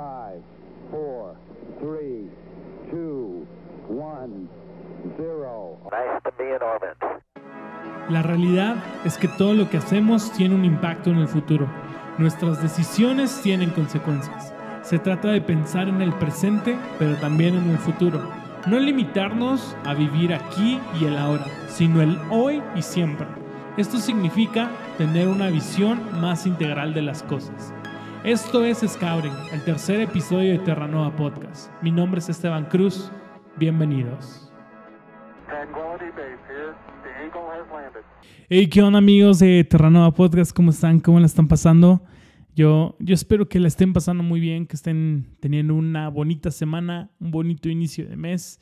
Five, four, three, two, one, zero. Nice to be in orbit. La realidad es que todo lo que hacemos tiene un impacto en el futuro. Nuestras decisiones tienen consecuencias. Se trata de pensar en el presente, pero también en el futuro. No limitarnos a vivir aquí y el ahora, sino el hoy y siempre. Esto significa tener una visión más integral de las cosas. Esto es Scouting, el tercer episodio de Terranova Podcast. Mi nombre es Esteban Cruz. Bienvenidos. Hey, ¿qué onda amigos de Terranova Podcast? ¿Cómo están? ¿Cómo la están pasando? Yo, yo espero que la estén pasando muy bien, que estén teniendo una bonita semana, un bonito inicio de mes.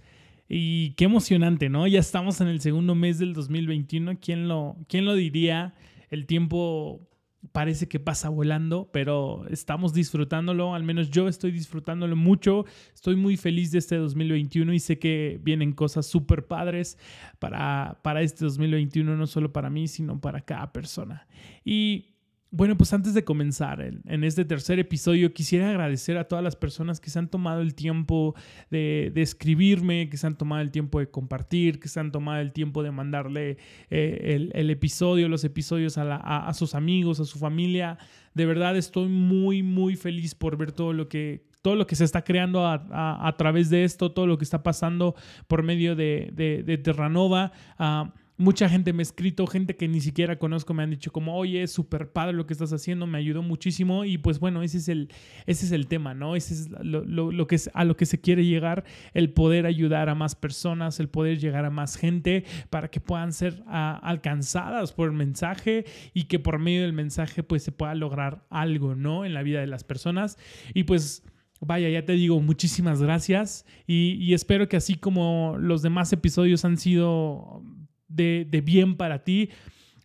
Y qué emocionante, ¿no? Ya estamos en el segundo mes del 2021. ¿Quién lo, quién lo diría? El tiempo parece que pasa volando, pero estamos disfrutándolo, al menos yo estoy disfrutándolo mucho, estoy muy feliz de este 2021 y sé que vienen cosas súper padres para, para este 2021, no solo para mí, sino para cada persona. Y bueno, pues antes de comenzar en, este tercer episodio, quisiera agradecer a todas las personas que se han tomado el tiempo de, escribirme, que se han tomado el tiempo de compartir, que se han tomado el tiempo de mandarle eh, el, episodio, los episodios a, la, a, sus amigos, a su familia. De verdad estoy muy, muy feliz por ver todo lo que, todo lo que se está creando a, través de esto, todo lo que está pasando por medio de, Terranova. Uh, Mucha gente me ha escrito, gente que ni siquiera conozco me han dicho como, oye, es súper padre lo que estás haciendo, me ayudó muchísimo y pues bueno, ese es el, ese es el tema, ¿no? Ese es lo, lo, que es, a lo que se quiere llegar, el poder ayudar a más personas, el poder llegar a más gente para que puedan ser alcanzadas por el mensaje y que por medio del mensaje pues se pueda lograr algo, ¿no? En la vida de las personas y pues... Vaya, ya te digo, muchísimas gracias y, espero que así como los demás episodios han sido de, de bien para ti,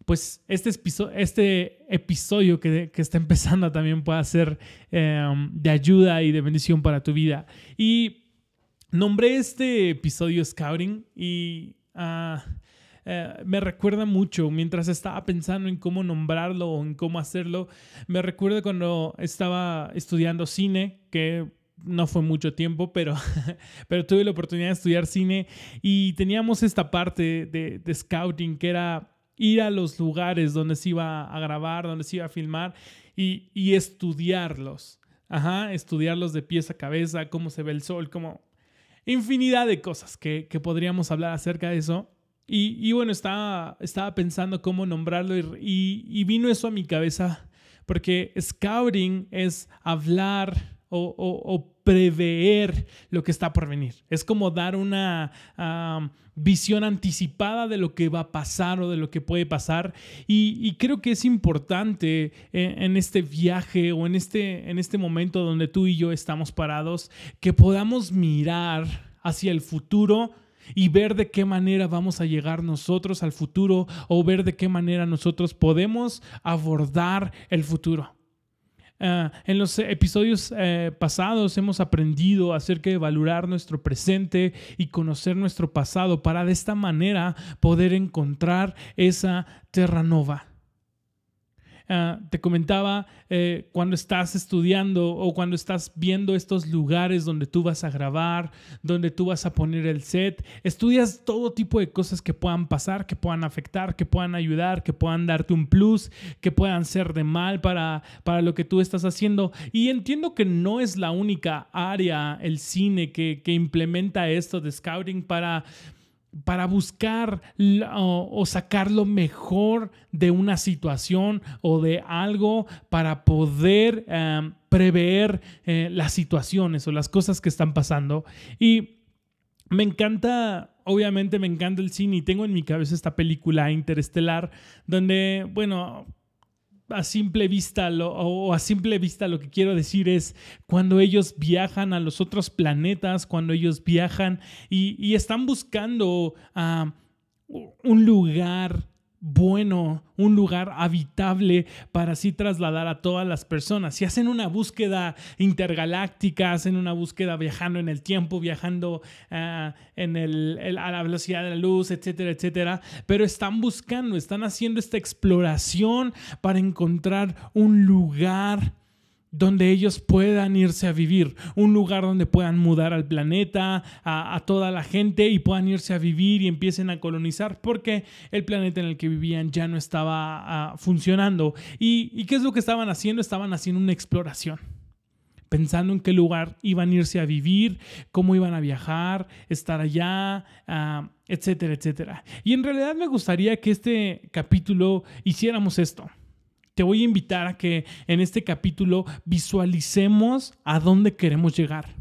pues este, este episodio que, que, está empezando también pueda ser eh, de ayuda y de bendición para tu vida. Y nombré este episodio Scouting y uh, eh, me recuerda mucho, mientras estaba pensando en cómo nombrarlo o en cómo hacerlo, me recuerda cuando estaba estudiando cine, que no fue mucho tiempo, pero, pero tuve la oportunidad de estudiar cine y teníamos esta parte de, scouting que era ir a los lugares donde se iba a grabar, donde se iba a filmar y, y estudiarlos. Ajá, estudiarlos de pies a cabeza, cómo se ve el sol, como infinidad de cosas que, que podríamos hablar acerca de eso. Y, y bueno, estaba, estaba pensando cómo nombrarlo y, y vino eso a mi cabeza, porque scouting es hablar o, prever lo que está por venir. Es como dar una visión anticipada de lo que va a pasar o de lo que puede pasar. Y, creo que es importante en, en, este viaje o en este, en este momento donde tú y yo estamos parados, que podamos mirar hacia el futuro y ver de qué manera vamos a llegar nosotros al futuro o ver de qué manera nosotros podemos abordar el futuro. Uh, en los episodios uh, pasados hemos aprendido acerca de valorar nuestro presente y conocer nuestro pasado para de esta manera poder encontrar esa terra nova. Uh, te comentaba eh, cuando estás estudiando o cuando estás viendo estos lugares donde tú vas a grabar, donde tú vas a poner el set, estudias todo tipo de cosas que puedan pasar, que puedan afectar, que puedan ayudar, que puedan darte un plus, que puedan ser de mal para, para lo que tú estás haciendo. Y entiendo que no es la única área, el cine, que, que implementa esto de scouting para para buscar o, sacar lo mejor de una situación o de algo para poder um, prever eh, las situaciones o las cosas que están pasando. Y me encanta, obviamente me encanta el cine y tengo en mi cabeza esta película interestelar donde, bueno, a simple vista lo, o a simple vista lo que quiero decir es cuando ellos viajan a los otros planetas, cuando ellos viajan y, están buscando uh, un lugar bueno, un lugar habitable para así trasladar a todas las personas. Si hacen una búsqueda intergaláctica, hacen una búsqueda viajando en el tiempo, viajando uh, en el, a la velocidad de la luz, etcétera, etcétera, pero están buscando, están haciendo esta exploración para encontrar un lugar donde ellos puedan irse a vivir, un lugar donde puedan mudar al planeta, a, toda la gente y puedan irse a vivir y empiecen a colonizar, porque el planeta en el que vivían ya no estaba ah, funcionando. ¿Y, ¿Y qué es lo que estaban haciendo? Estaban haciendo una exploración pensando en qué lugar iban a irse a vivir, cómo iban a viajar, estar allá, ah, etcétera, etcétera. Y en realidad me gustaría que este capítulo hiciéramos esto te voy a invitar a que en este capítulo visualicemos a dónde queremos llegar.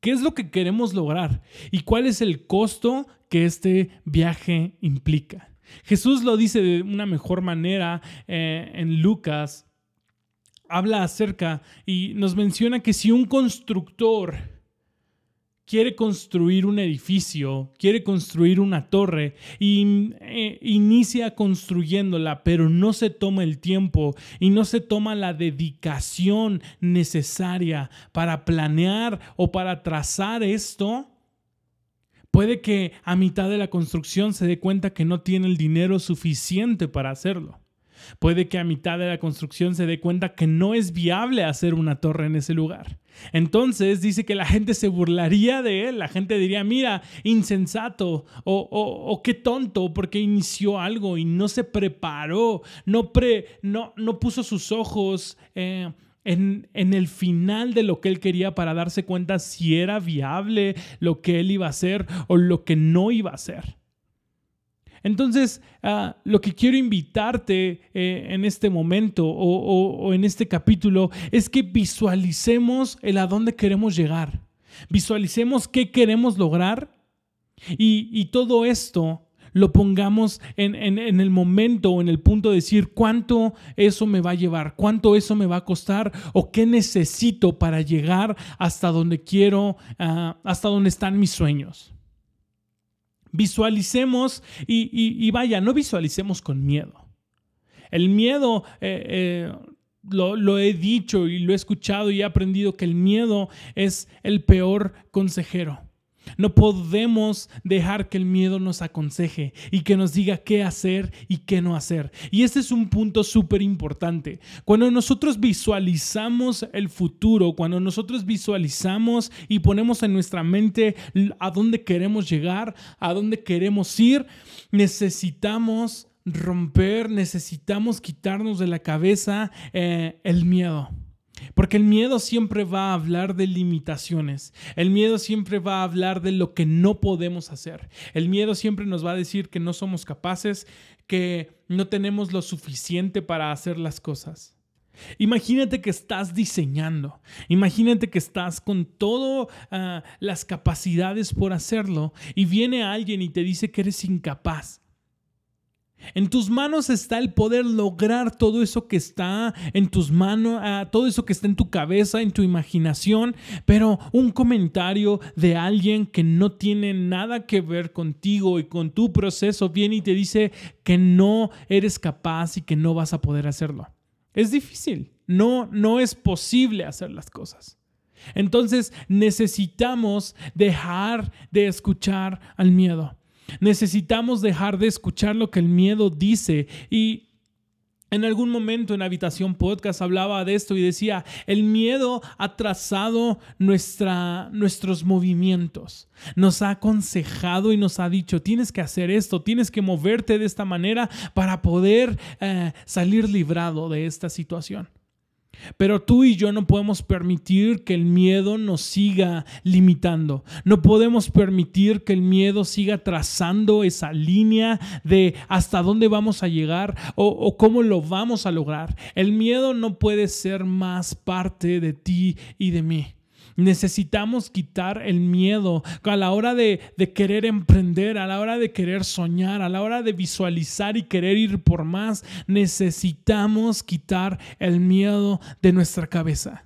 ¿Qué es lo que queremos lograr? ¿Y cuál es el costo que este viaje implica? Jesús lo dice de una mejor manera eh, en Lucas. Habla acerca y nos menciona que si un constructor quiere construir un edificio, quiere construir una torre y eh, inicia construyéndola, pero no se toma el tiempo y no se toma la dedicación necesaria para planear o para trazar esto, puede que a mitad de la construcción se dé cuenta que no tiene el dinero suficiente para hacerlo. Puede que a mitad de la construcción se dé cuenta que no es viable hacer una torre en ese lugar. Entonces dice que la gente se burlaría de él, la gente diría, mira, insensato o, qué tonto porque inició algo y no se preparó, no, pre, no, no puso sus ojos eh, en, en, el final de lo que él quería para darse cuenta si era viable lo que él iba a hacer o lo que no iba a hacer. Entonces, ah, lo que quiero invitarte eh, en este momento o, en este capítulo es que visualicemos el a dónde queremos llegar. Visualicemos qué queremos lograr y, todo esto lo pongamos en, el momento o en el punto de decir cuánto eso me va a llevar, cuánto eso me va a costar o qué necesito para llegar hasta donde quiero, ah, hasta donde están mis sueños. Visualicemos y, vaya, no visualicemos con miedo. El miedo, eh, eh, lo, lo, he dicho y lo he escuchado y he aprendido que el miedo es el peor consejero. No podemos dejar que el miedo nos aconseje y que nos diga qué hacer y qué no hacer. Y este es un punto súper importante. Cuando nosotros visualizamos el futuro, cuando nosotros visualizamos y ponemos en nuestra mente a dónde queremos llegar, a dónde queremos ir, necesitamos romper, necesitamos quitarnos de la cabeza eh, el miedo. Porque el miedo siempre va a hablar de limitaciones. El miedo siempre va a hablar de lo que no podemos hacer. El miedo siempre nos va a decir que no somos capaces, que no tenemos lo suficiente para hacer las cosas. Imagínate que estás diseñando, imagínate que estás con todas ah, las capacidades por hacerlo y viene alguien y te dice que eres incapaz. En tus manos está el poder lograr todo eso que está en tus manos, ah, todo eso que está en tu cabeza, en tu imaginación, pero un comentario de alguien que no tiene nada que ver contigo y con tu proceso viene y te dice que no eres capaz y que no vas a poder hacerlo. Es difícil, no, no es posible hacer las cosas. Entonces necesitamos dejar de escuchar al miedo. Necesitamos dejar de escuchar lo que el miedo dice y en algún momento en Habitación Podcast hablaba de esto y decía, el miedo ha trazado nuestra, nuestros movimientos, nos ha aconsejado y nos ha dicho, tienes que hacer esto, tienes que moverte de esta manera para poder eh, salir librado de esta situación. Pero tú y yo no podemos permitir que el miedo nos siga limitando. No podemos permitir que el miedo siga trazando esa línea de hasta dónde vamos a llegar o, cómo lo vamos a lograr. El miedo no puede ser más parte de ti y de mí. Necesitamos quitar el miedo a la hora de, querer emprender, a la hora de querer soñar, a la hora de visualizar y querer ir por más. Necesitamos quitar el miedo de nuestra cabeza.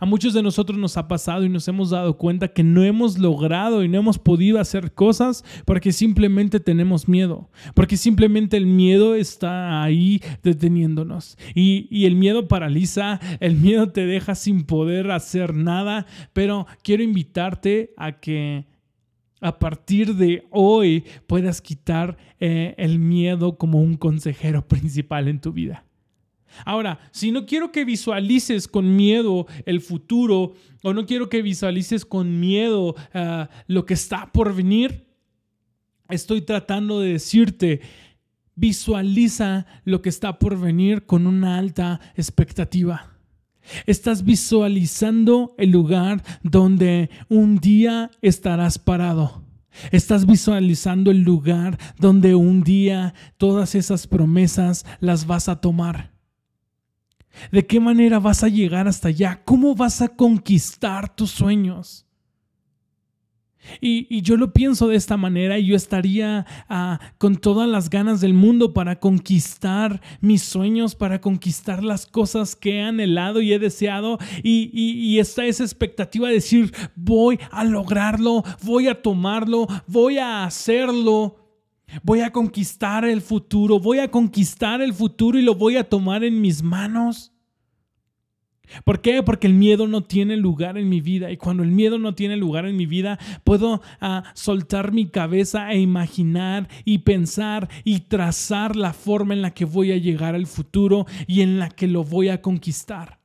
A muchos de nosotros nos ha pasado y nos hemos dado cuenta que no hemos logrado y no hemos podido hacer cosas porque simplemente tenemos miedo, porque simplemente el miedo está ahí deteniéndonos. Y, el miedo paraliza, el miedo te deja sin poder hacer nada, pero quiero invitarte a que a partir de hoy puedas quitar eh, el miedo como un consejero principal en tu vida. Ahora, si no quiero que visualices con miedo el futuro o no quiero que visualices con miedo ah, lo que está por venir, estoy tratando de decirte, visualiza lo que está por venir con una alta expectativa. Estás visualizando el lugar donde un día estarás parado. Estás visualizando el lugar donde un día todas esas promesas las vas a tomar. ¿De qué manera vas a llegar hasta allá? ¿Cómo vas a conquistar tus sueños? Y, yo lo pienso de esta manera y yo estaría ah, con todas las ganas del mundo para conquistar mis sueños, para conquistar las cosas que he anhelado y he deseado. Y, y está esa expectativa de decir, voy a lograrlo, voy a tomarlo, voy a hacerlo. Voy a conquistar el futuro, voy a conquistar el futuro y lo voy a tomar en mis manos. ¿Por qué? Porque el miedo no tiene lugar en mi vida y cuando el miedo no tiene lugar en mi vida puedo ah, soltar mi cabeza e imaginar y pensar y trazar la forma en la que voy a llegar al futuro y en la que lo voy a conquistar.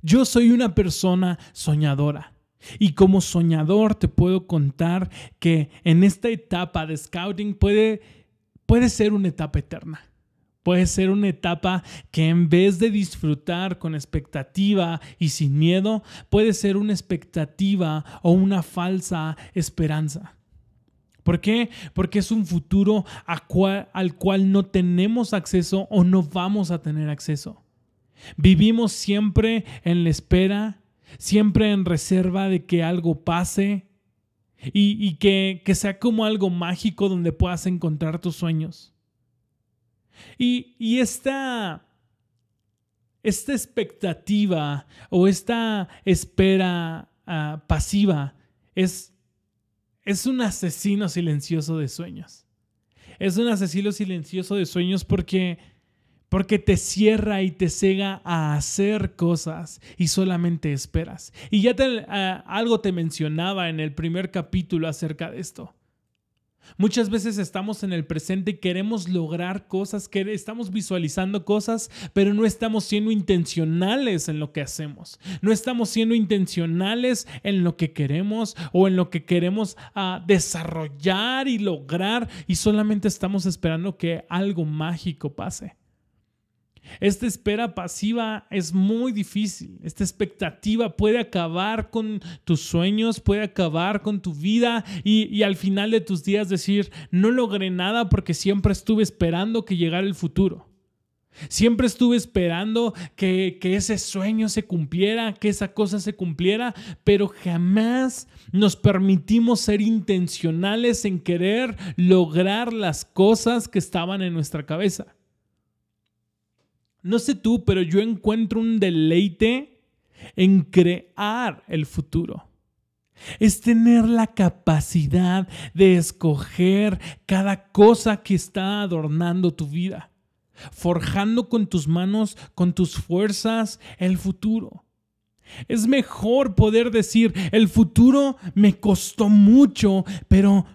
Yo soy una persona soñadora. Y como soñador te puedo contar que en esta etapa de scouting puede, puede ser una etapa eterna. Puede ser una etapa que en vez de disfrutar con expectativa y sin miedo, puede ser una expectativa o una falsa esperanza. ¿Por qué? Porque es un futuro al cual no tenemos acceso o no vamos a tener acceso. Vivimos siempre en la espera, siempre en reserva de que algo pase y, que, que sea como algo mágico donde puedas encontrar tus sueños. Y, esta, esta expectativa o esta espera ah, pasiva es, es un asesino silencioso de sueños. Es un asesino silencioso de sueños porque, porque te cierra y te cega a hacer cosas y solamente esperas. Y ya te, ah, algo te mencionaba en el primer capítulo acerca de esto. Muchas veces estamos en el presente y queremos lograr cosas, que estamos visualizando cosas, pero no estamos siendo intencionales en lo que hacemos. No estamos siendo intencionales en lo que queremos o en lo que queremos ah, desarrollar y lograr y solamente estamos esperando que algo mágico pase. Esta espera pasiva es muy difícil. Esta expectativa puede acabar con tus sueños, puede acabar con tu vida y, al final de tus días decir, no logré nada porque siempre estuve esperando que llegara el futuro. Siempre estuve esperando que, que, ese sueño se cumpliera, que esa cosa se cumpliera, pero jamás nos permitimos ser intencionales en querer lograr las cosas que estaban en nuestra cabeza. No sé tú, pero yo encuentro un deleite en crear el futuro. Es tener la capacidad de escoger cada cosa que está adornando tu vida, forjando con tus manos, con tus fuerzas, el futuro. Es mejor poder decir, el futuro me costó mucho, pero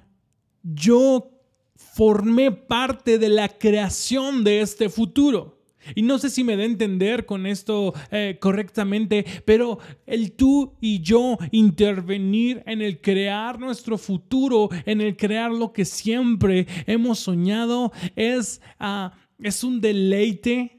yo formé parte de la creación de este futuro. Y no sé si me da a entender con esto eh, correctamente, pero el tú y yo intervenir en el crear nuestro futuro, en el crear lo que siempre hemos soñado, es, ah, es un deleite.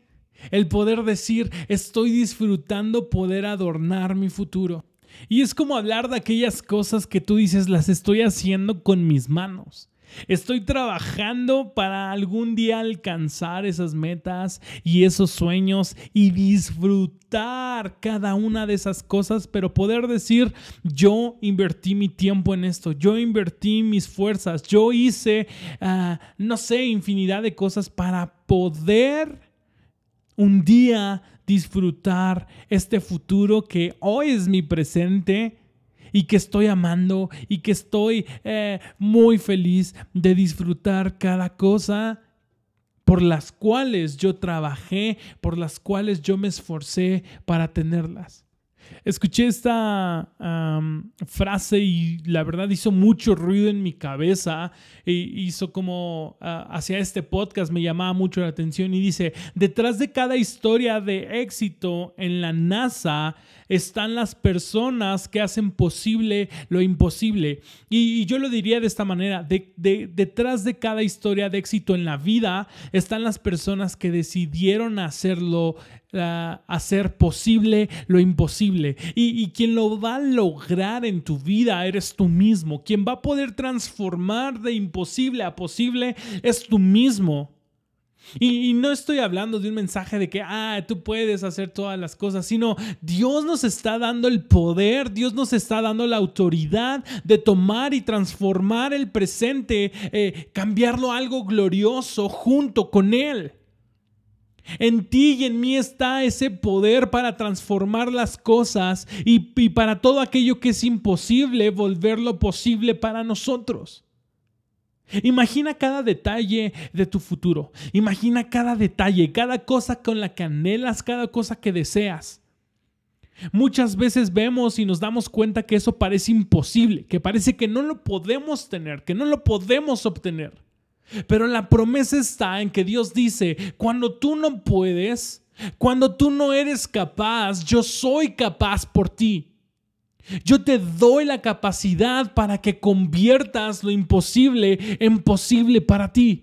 El poder decir, estoy disfrutando poder adornar mi futuro. Y es como hablar de aquellas cosas que tú dices, las estoy haciendo con mis manos. Estoy trabajando para algún día alcanzar esas metas y esos sueños y disfrutar cada una de esas cosas, pero poder decir, yo invertí mi tiempo en esto, yo invertí mis fuerzas, yo hice, ah, no sé, infinidad de cosas para poder un día disfrutar este futuro que hoy es mi presente y que estoy amando y que estoy eh, muy feliz de disfrutar cada cosa por las cuales yo trabajé, por las cuales yo me esforcé para tenerlas. Escuché esta frase y la verdad hizo mucho ruido en mi cabeza. E hizo como ah, hacia este podcast me llamaba mucho la atención y dice, detrás de cada historia de éxito en la NASA están las personas que hacen posible lo imposible. Y, yo lo diría de esta manera, de- de- detrás de cada historia de éxito en la vida están las personas que decidieron hacerlo, ah, hacer posible lo imposible. Y, y quien lo va a lograr en tu vida eres tú mismo. Quien va a poder transformar de imposible a posible es tú mismo. Y, y no estoy hablando de un mensaje de que, ah, tú puedes hacer todas las cosas, sino Dios nos está dando el poder, Dios nos está dando la autoridad de tomar y transformar el presente, eh, cambiarlo a algo glorioso junto con Él. En ti y en mí está ese poder para transformar las cosas y, para todo aquello que es imposible, volverlo posible para nosotros. Imagina cada detalle de tu futuro. Imagina cada detalle, cada cosa con la que anhelas, cada cosa que deseas. Muchas veces vemos y nos damos cuenta que eso parece imposible, que parece que no lo podemos tener, que no lo podemos obtener. Pero la promesa está en que Dios dice, cuando tú no puedes, cuando tú no eres capaz, yo soy capaz por ti. Yo te doy la capacidad para que conviertas lo imposible en posible para ti.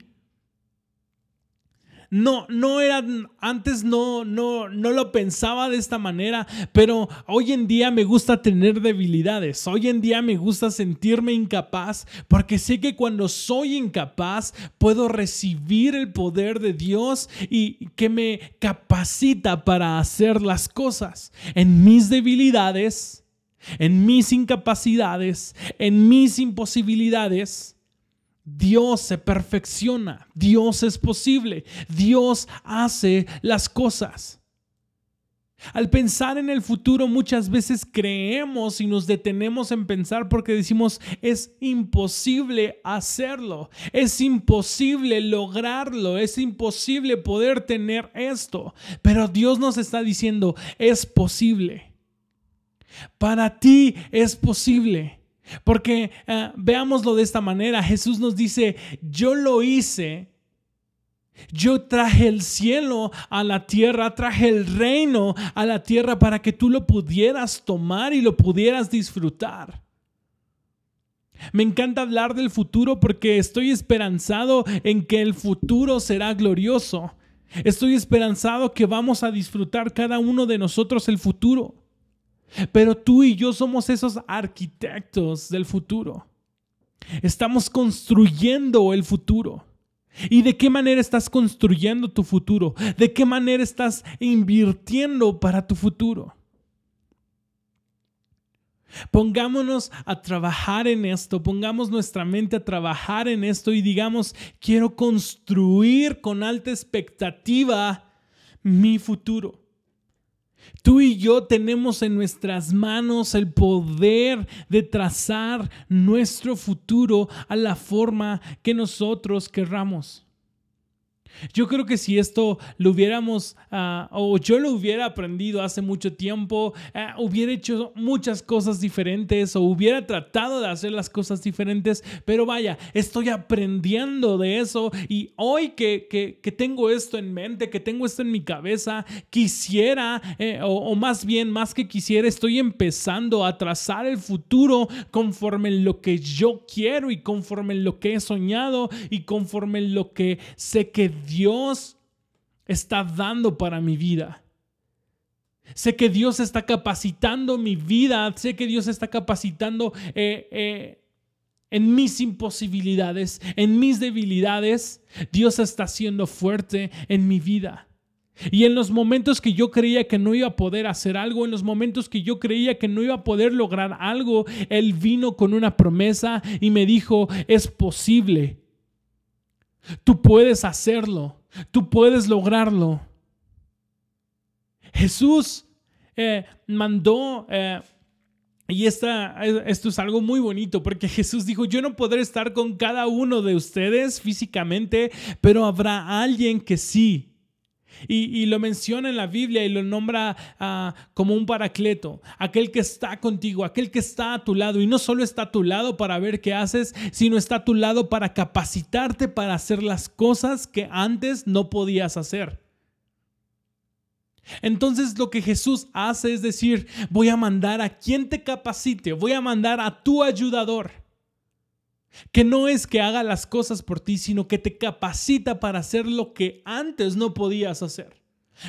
No, no era, antes no, no, no lo pensaba de esta manera, pero hoy en día me gusta tener debilidades. Hoy en día me gusta sentirme incapaz porque sé que cuando soy incapaz puedo recibir el poder de Dios y que me capacita para hacer las cosas. En mis debilidades, en mis incapacidades, en mis imposibilidades, Dios se perfecciona, Dios es posible, Dios hace las cosas. Al pensar en el futuro muchas veces creemos y nos detenemos en pensar porque decimos es imposible hacerlo, es imposible lograrlo, es imposible poder tener esto. Pero Dios nos está diciendo es posible. Para ti es posible. Porque uh, veámoslo de esta manera, Jesús nos dice, yo lo hice, yo traje el cielo a la tierra, traje el reino a la tierra para que tú lo pudieras tomar y lo pudieras disfrutar. Me encanta hablar del futuro porque estoy esperanzado en que el futuro será glorioso. Estoy esperanzado que vamos a disfrutar cada uno de nosotros el futuro. Pero tú y yo somos esos arquitectos del futuro. Estamos construyendo el futuro. ¿Y de qué manera estás construyendo tu futuro? ¿De qué manera estás invirtiendo para tu futuro? Pongámonos a trabajar en esto, pongamos nuestra mente a trabajar en esto y digamos, quiero construir con alta expectativa mi futuro. Tú y yo tenemos en nuestras manos el poder de trazar nuestro futuro a la forma que nosotros querramos. Yo creo que si esto lo hubiéramos, uh, o yo lo hubiera aprendido hace mucho tiempo, uh, hubiera hecho muchas cosas diferentes o hubiera tratado de hacer las cosas diferentes, pero vaya, estoy aprendiendo de eso y hoy que, que, que tengo esto en mente, que tengo esto en mi cabeza, quisiera, eh, o, o más bien, más que quisiera, estoy empezando a trazar el futuro conforme lo que yo quiero y conforme lo que he soñado y conforme lo que sé que Dios está dando para mi vida. Sé que Dios está capacitando mi vida, sé que Dios está capacitando eh, eh, en mis imposibilidades, en mis debilidades. Dios está siendo fuerte en mi vida. Y en los momentos que yo creía que no iba a poder hacer algo, en los momentos que yo creía que no iba a poder lograr algo, Él vino con una promesa y me dijo, es posible. Tú puedes hacerlo, tú puedes lograrlo. Jesús eh, mandó, eh, y esta, esto es algo muy bonito, porque Jesús dijo, yo no podré estar con cada uno de ustedes físicamente, pero habrá alguien que sí. Y, lo menciona en la Biblia y lo nombra ah, como un paracleto, aquel que está contigo, aquel que está a tu lado. Y no solo está a tu lado para ver qué haces, sino está a tu lado para capacitarte para hacer las cosas que antes no podías hacer. Entonces lo que Jesús hace es decir, voy a mandar a quien te capacite, voy a mandar a tu ayudador, que no es que haga las cosas por ti, sino que te capacita para hacer lo que antes no podías hacer,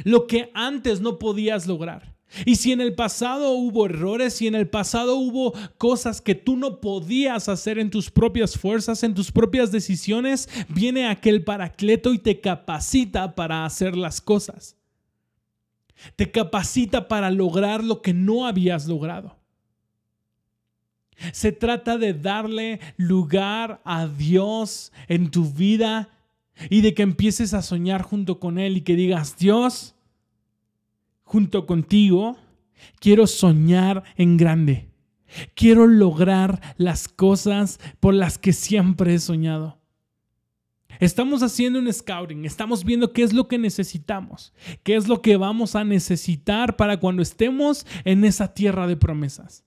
lo que antes no podías lograr. Y si en el pasado hubo errores, si en el pasado hubo cosas que tú no podías hacer en tus propias fuerzas, en tus propias decisiones, viene aquel paracleto y te capacita para hacer las cosas. Te capacita para lograr lo que no habías logrado. Se trata de darle lugar a Dios en tu vida y de que empieces a soñar junto con Él y que digas, Dios, junto contigo, quiero soñar en grande. Quiero lograr las cosas por las que siempre he soñado. Estamos haciendo un scouting, estamos viendo qué es lo que necesitamos, qué es lo que vamos a necesitar para cuando estemos en esa tierra de promesas.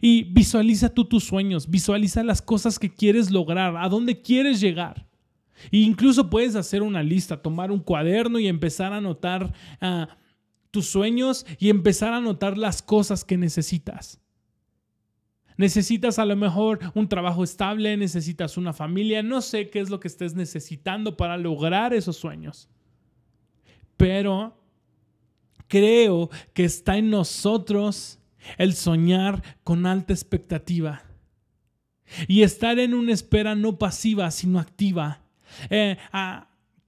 Y visualiza tú tus sueños, visualiza las cosas que quieres lograr, a dónde quieres llegar. E incluso puedes hacer una lista, tomar un cuaderno y empezar a anotar ah, tus sueños y empezar a anotar las cosas que necesitas. Necesitas a lo mejor un trabajo estable, necesitas una familia, no sé qué es lo que estés necesitando para lograr esos sueños. Pero creo que está en nosotros el soñar con alta expectativa y estar en una espera no pasiva, sino activa. Eh,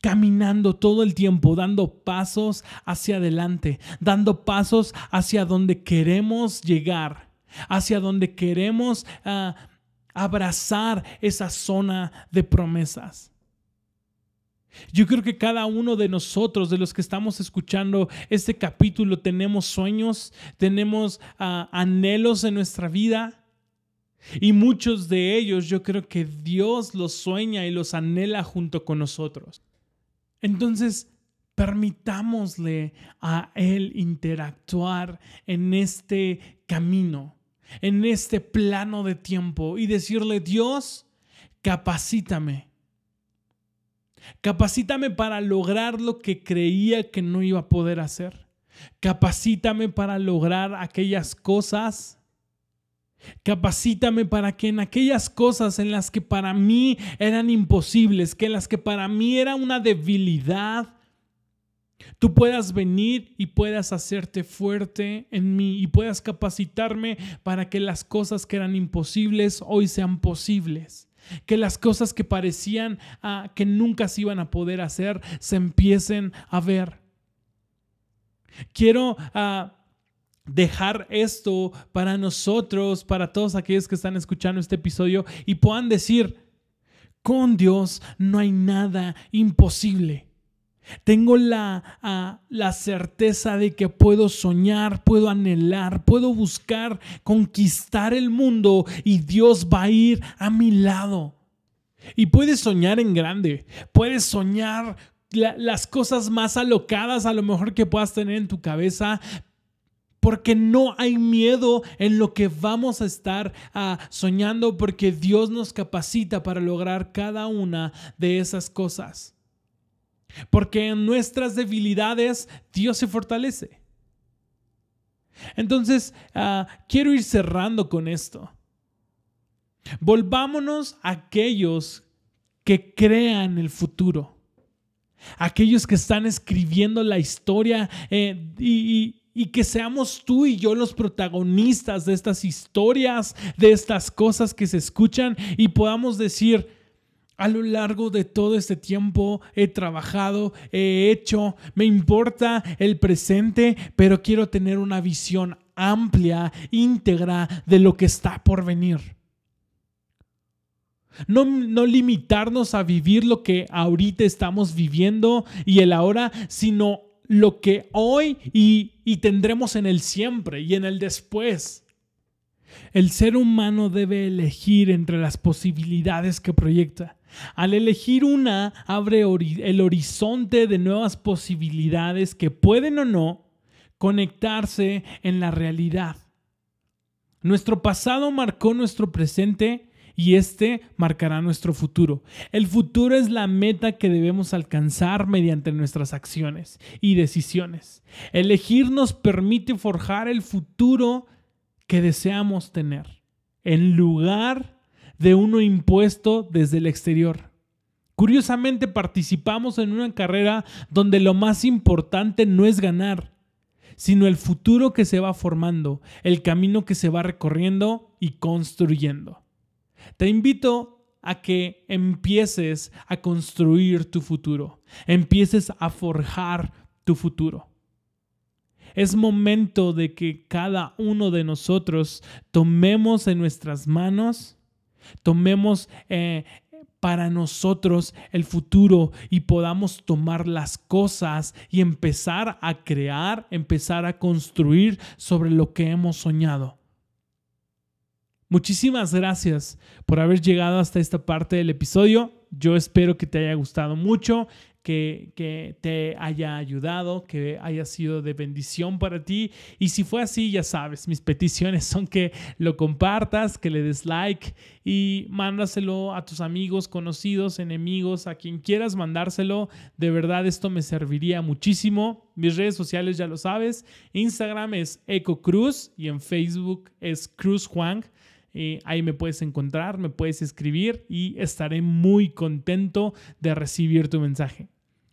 caminando todo el tiempo, dando pasos hacia adelante, dando pasos hacia donde queremos llegar hacia donde queremos ah, abrazar esa zona de promesas. Yo creo que cada uno de nosotros, de los que estamos escuchando este capítulo, tenemos sueños, tenemos ah, anhelos en nuestra vida. Y muchos de ellos yo creo que Dios los sueña y los anhela junto con nosotros. Entonces, permitámosle a Él interactuar en este camino en este plano de tiempo y decirle, Dios, capacítame. Capacítame para lograr lo que creía que no iba a poder hacer. Capacítame para lograr aquellas cosas. Capacítame para que en aquellas cosas en las que para mí eran imposibles, que en las que para mí era una debilidad, tú puedas venir y puedas hacerte fuerte en mí y puedas capacitarme para que las cosas que eran imposibles hoy sean posibles. Que las cosas que parecían ah, que nunca se iban a poder hacer se empiecen a ver. Quiero ah, dejar esto para nosotros, para todos aquellos que están escuchando este episodio y puedan decir, con Dios no hay nada imposible. Tengo la, la, certeza de que puedo soñar, puedo anhelar, puedo buscar conquistar el mundo y Dios va a ir a mi lado. Y puedes soñar en grande, puedes soñar las cosas más alocadas a lo mejor que puedas tener en tu cabeza, porque no hay miedo en lo que vamos a estar ah, soñando, porque Dios nos capacita para lograr cada una de esas cosas. Porque en nuestras debilidades Dios se fortalece. Entonces, ah, quiero ir cerrando con esto. Volvámonos a aquellos que crean el futuro. Aquellos que están escribiendo la historia eh, y, y que seamos tú y yo los protagonistas de estas historias, de estas cosas que se escuchan y podamos decir, a lo largo de todo este tiempo he trabajado, he hecho, me importa el presente, pero quiero tener una visión amplia, íntegra de lo que está por venir. No, no, limitarnos a vivir lo que ahorita estamos viviendo y el ahora, sino lo que hoy y tendremos en el siempre y en el después. El ser humano debe elegir entre las posibilidades que proyecta. Al elegir una, abre el horizonte de nuevas posibilidades que pueden o no conectarse en la realidad. Nuestro pasado marcó nuestro presente y este marcará nuestro futuro. El futuro es la meta que debemos alcanzar mediante nuestras acciones y decisiones. Elegir nos permite forjar el futuro que deseamos tener, en lugar de uno impuesto desde el exterior. Curiosamente participamos en una carrera donde lo más importante no es ganar, sino el futuro que se va formando, el camino que se va recorriendo y construyendo. Te invito a que empieces a construir tu futuro, empieces a forjar tu futuro. Es momento de que cada uno de nosotros tomemos en nuestras manos Tomemos eh, para nosotros el futuro y podamos tomar las cosas y empezar a crear, empezar a construir sobre lo que hemos soñado. Muchísimas gracias por haber llegado hasta esta parte del episodio. Yo espero que te haya gustado mucho que, te haya ayudado, que haya sido de bendición para ti. Y si fue así, ya sabes, mis peticiones son que lo compartas, que le des like y mándaselo a tus amigos, conocidos, enemigos, a quien quieras mandárselo. De verdad, esto me serviría muchísimo. Mis redes sociales ya lo sabes. Instagram es EcoCruz y en Facebook es Cruz Juan. Eh, ahí me puedes encontrar, me puedes escribir y estaré muy contento de recibir tu mensaje.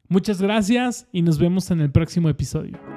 Muchas gracias y nos vemos en el próximo episodio.